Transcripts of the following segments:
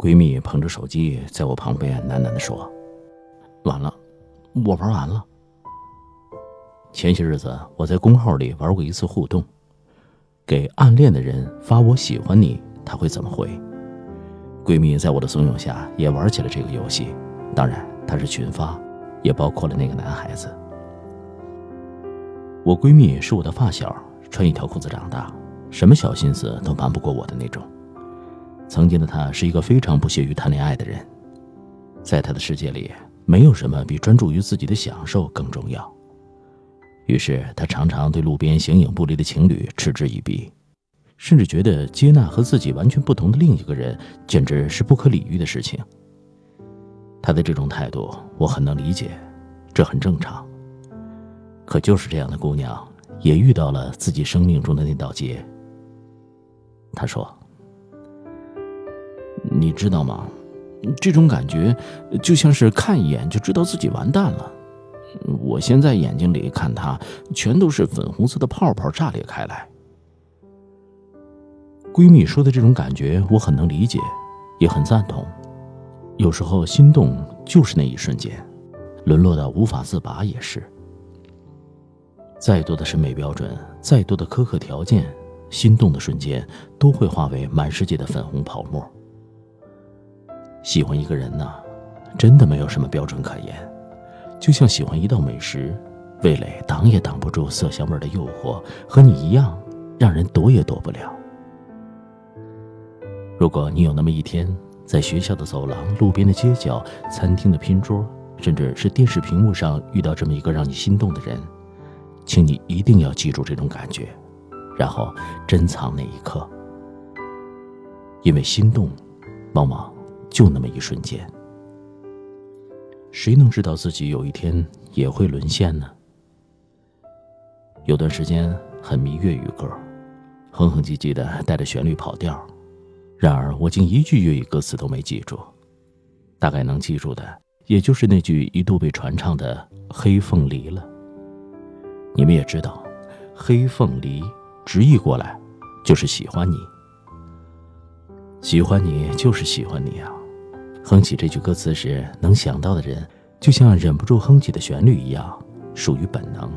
闺蜜捧着手机在我旁边喃喃地说：“完了，我玩完了。”前些日子我在公号里玩过一次互动，给暗恋的人发“我喜欢你”，他会怎么回？闺蜜在我的怂恿下也玩起了这个游戏，当然她是群发，也包括了那个男孩子。我闺蜜是我的发小，穿一条裤子长大，什么小心思都瞒不过我的那种。曾经的他是一个非常不屑于谈恋爱的人，在他的世界里，没有什么比专注于自己的享受更重要。于是他常常对路边形影不离的情侣嗤之以鼻，甚至觉得接纳和自己完全不同的另一个人简直是不可理喻的事情。他的这种态度我很能理解，这很正常。可就是这样的姑娘，也遇到了自己生命中的那道劫。她说。你知道吗？这种感觉就像是看一眼就知道自己完蛋了。我现在眼睛里看他，全都是粉红色的泡泡炸裂开来。闺蜜说的这种感觉，我很能理解，也很赞同。有时候心动就是那一瞬间，沦落到无法自拔也是。再多的审美标准，再多的苛刻条件，心动的瞬间都会化为满世界的粉红泡沫。喜欢一个人呢，真的没有什么标准可言，就像喜欢一道美食，味蕾挡也挡不住色香味的诱惑，和你一样，让人躲也躲不了。如果你有那么一天，在学校的走廊、路边的街角、餐厅的拼桌，甚至是电视屏幕上遇到这么一个让你心动的人，请你一定要记住这种感觉，然后珍藏那一刻，因为心动，往往。就那么一瞬间，谁能知道自己有一天也会沦陷呢？有段时间很迷粤语歌，哼哼唧唧的带着旋律跑调，然而我竟一句粤语歌词都没记住，大概能记住的也就是那句一度被传唱的《黑凤梨》了。你们也知道，《黑凤梨》直译过来就是喜欢你，喜欢你就是喜欢你啊。哼起这句歌词时，能想到的人，就像忍不住哼起的旋律一样，属于本能。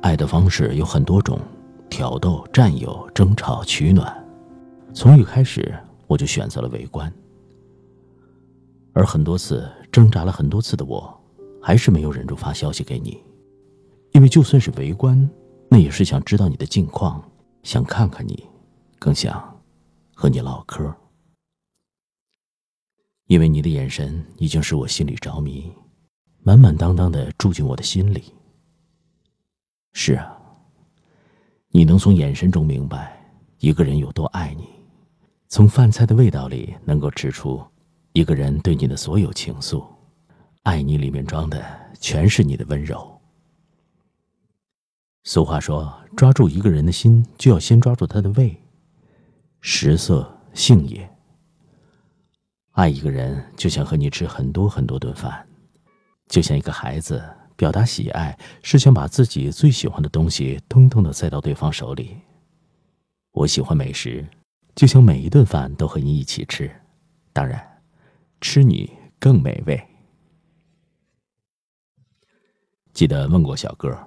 爱的方式有很多种，挑逗、占有、争吵、取暖。从一开始，我就选择了围观。而很多次挣扎了很多次的我，还是没有忍住发消息给你，因为就算是围观，那也是想知道你的近况，想看看你，更想和你唠嗑。因为你的眼神已经使我心里着迷，满满当当的住进我的心里。是啊，你能从眼神中明白一个人有多爱你，从饭菜的味道里能够吃出一个人对你的所有情愫。爱你里面装的全是你的温柔。俗话说，抓住一个人的心，就要先抓住他的胃。食色性也。爱一个人，就像和你吃很多很多顿饭，就像一个孩子表达喜爱，是想把自己最喜欢的东西通通的塞到对方手里。我喜欢美食，就想每一顿饭都和你一起吃，当然，吃你更美味。记得问过小哥，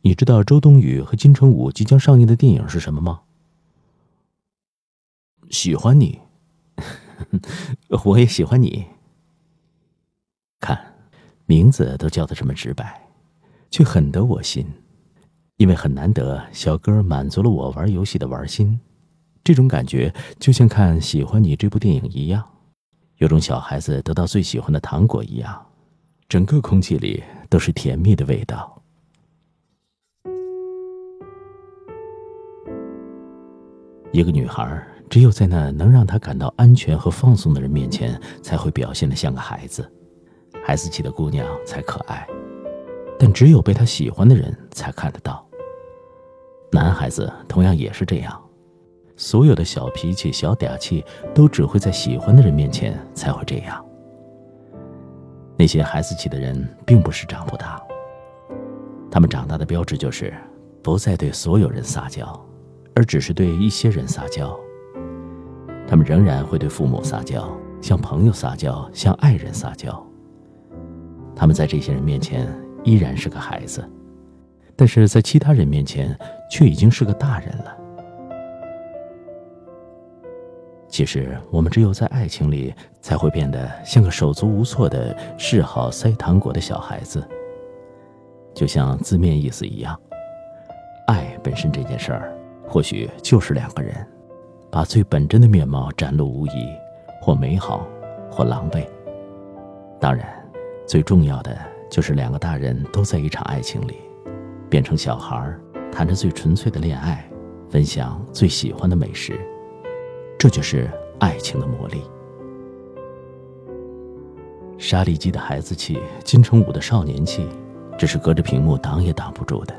你知道周冬雨和金城武即将上映的电影是什么吗？喜欢你。我也喜欢你。看，名字都叫的这么直白，却很得我心，因为很难得，小哥满足了我玩游戏的玩心。这种感觉就像看《喜欢你》这部电影一样，有种小孩子得到最喜欢的糖果一样，整个空气里都是甜蜜的味道。一个女孩。只有在那能让他感到安全和放松的人面前，才会表现得像个孩子。孩子气的姑娘才可爱，但只有被他喜欢的人才看得到。男孩子同样也是这样，所有的小脾气、小嗲气，都只会在喜欢的人面前才会这样。那些孩子气的人，并不是长不大，他们长大的标志就是不再对所有人撒娇，而只是对一些人撒娇。他们仍然会对父母撒娇，向朋友撒娇，向爱人撒娇。他们在这些人面前依然是个孩子，但是在其他人面前却已经是个大人了。其实，我们只有在爱情里，才会变得像个手足无措的嗜好塞糖果的小孩子。就像字面意思一样，爱本身这件事儿，或许就是两个人，把最本真的面貌展露无遗，或美好，或狼狈。当然，最重要的就是两个大人都在一场爱情里，变成小孩，谈着最纯粹的恋爱，分享最喜欢的美食。这就是爱情的魔力。沙利基的孩子气，金城武的少年气，这是隔着屏幕挡也挡不住的。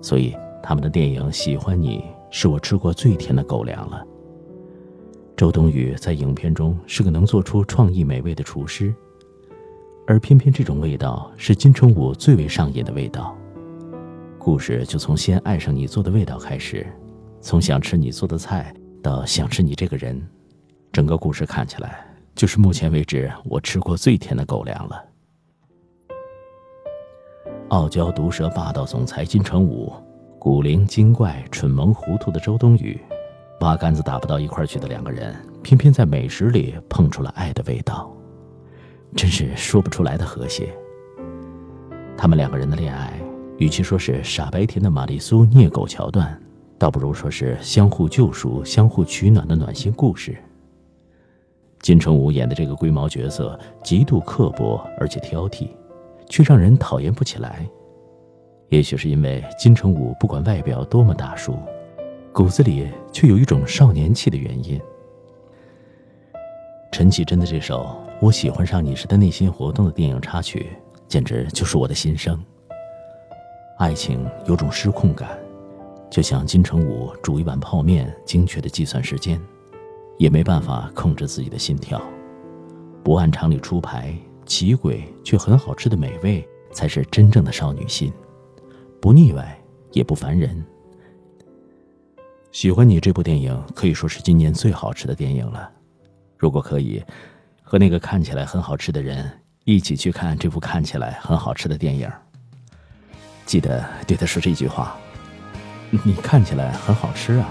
所以他们的电影《喜欢你》是我吃过最甜的狗粮了。周冬雨在影片中是个能做出创意美味的厨师，而偏偏这种味道是金城武最为上瘾的味道。故事就从先爱上你做的味道开始，从想吃你做的菜。到想吃你这个人，整个故事看起来就是目前为止我吃过最甜的狗粮了。傲娇毒舌霸道总裁金城武，古灵精怪蠢萌糊涂的周冬雨，八竿子打不到一块去的两个人，偏偏在美食里碰出了爱的味道，真是说不出来的和谐。他们两个人的恋爱，与其说是傻白甜的玛丽苏虐狗桥段。倒不如说是相互救赎、相互取暖的暖心故事。金城武演的这个龟毛角色极度刻薄而且挑剔，却让人讨厌不起来。也许是因为金城武不管外表多么大叔，骨子里却有一种少年气的原因。陈绮贞的这首《我喜欢上你时的内心活动》的电影插曲，简直就是我的心声。爱情有种失控感。就像金城武煮一碗泡面，精确的计算时间，也没办法控制自己的心跳。不按常理出牌，奇诡却很好吃的美味，才是真正的少女心。不腻歪，也不烦人。喜欢你这部电影可以说是今年最好吃的电影了。如果可以，和那个看起来很好吃的人一起去看这部看起来很好吃的电影，记得对他说这句话。你看起来很好吃啊。